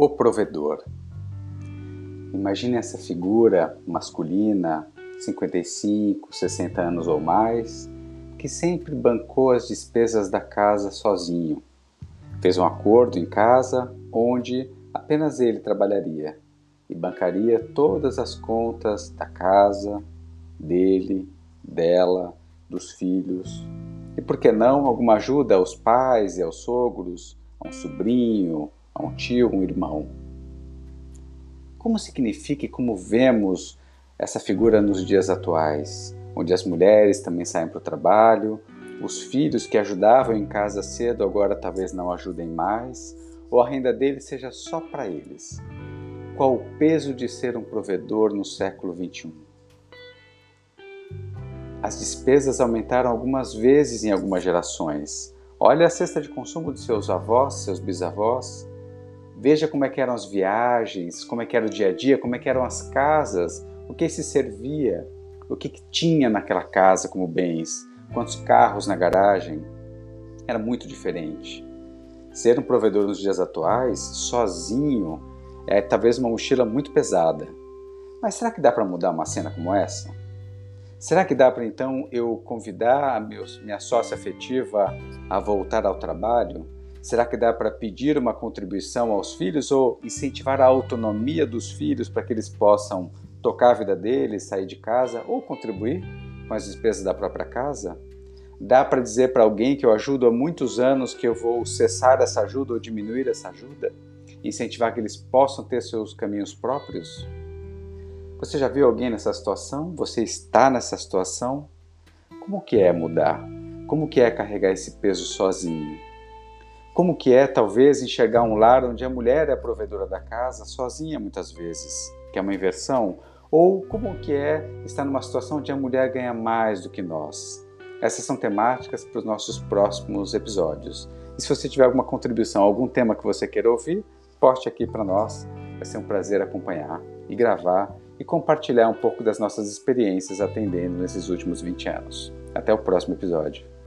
O provedor. Imagine essa figura masculina, 55, 60 anos ou mais, que sempre bancou as despesas da casa sozinho. Fez um acordo em casa onde apenas ele trabalharia e bancaria todas as contas da casa, dele, dela, dos filhos. E por que não alguma ajuda aos pais e aos sogros, a um sobrinho, a um tio, um irmão. Como significa e como vemos essa figura nos dias atuais, onde as mulheres também saem para o trabalho, os filhos que ajudavam em casa cedo agora talvez não ajudem mais, ou a renda deles seja só para eles? Qual o peso de ser um provedor no século XXI? As despesas aumentaram algumas vezes em algumas gerações. Olha a cesta de consumo de seus avós, seus bisavós. Veja como é que eram as viagens, como é que era o dia a dia, como é que eram as casas, o que se servia, o que, que tinha naquela casa como bens, quantos carros na garagem. Era muito diferente. Ser um provedor nos dias atuais, sozinho, é talvez uma mochila muito pesada. Mas será que dá para mudar uma cena como essa? Será que dá para então eu convidar meus, minha sócia afetiva a voltar ao trabalho? Será que dá para pedir uma contribuição aos filhos ou incentivar a autonomia dos filhos para que eles possam tocar a vida deles, sair de casa ou contribuir com as despesas da própria casa? Dá para dizer para alguém que eu ajudo há muitos anos que eu vou cessar essa ajuda ou diminuir essa ajuda? Incentivar que eles possam ter seus caminhos próprios? Você já viu alguém nessa situação? Você está nessa situação? Como que é mudar? Como que é carregar esse peso sozinho? Como que é talvez enxergar um lar onde a mulher é a provedora da casa, sozinha muitas vezes, que é uma inversão? Ou como que é estar numa situação onde a mulher ganha mais do que nós? Essas são temáticas para os nossos próximos episódios. E se você tiver alguma contribuição, algum tema que você queira ouvir, poste aqui para nós. Vai ser um prazer acompanhar e gravar e compartilhar um pouco das nossas experiências atendendo nesses últimos 20 anos. Até o próximo episódio.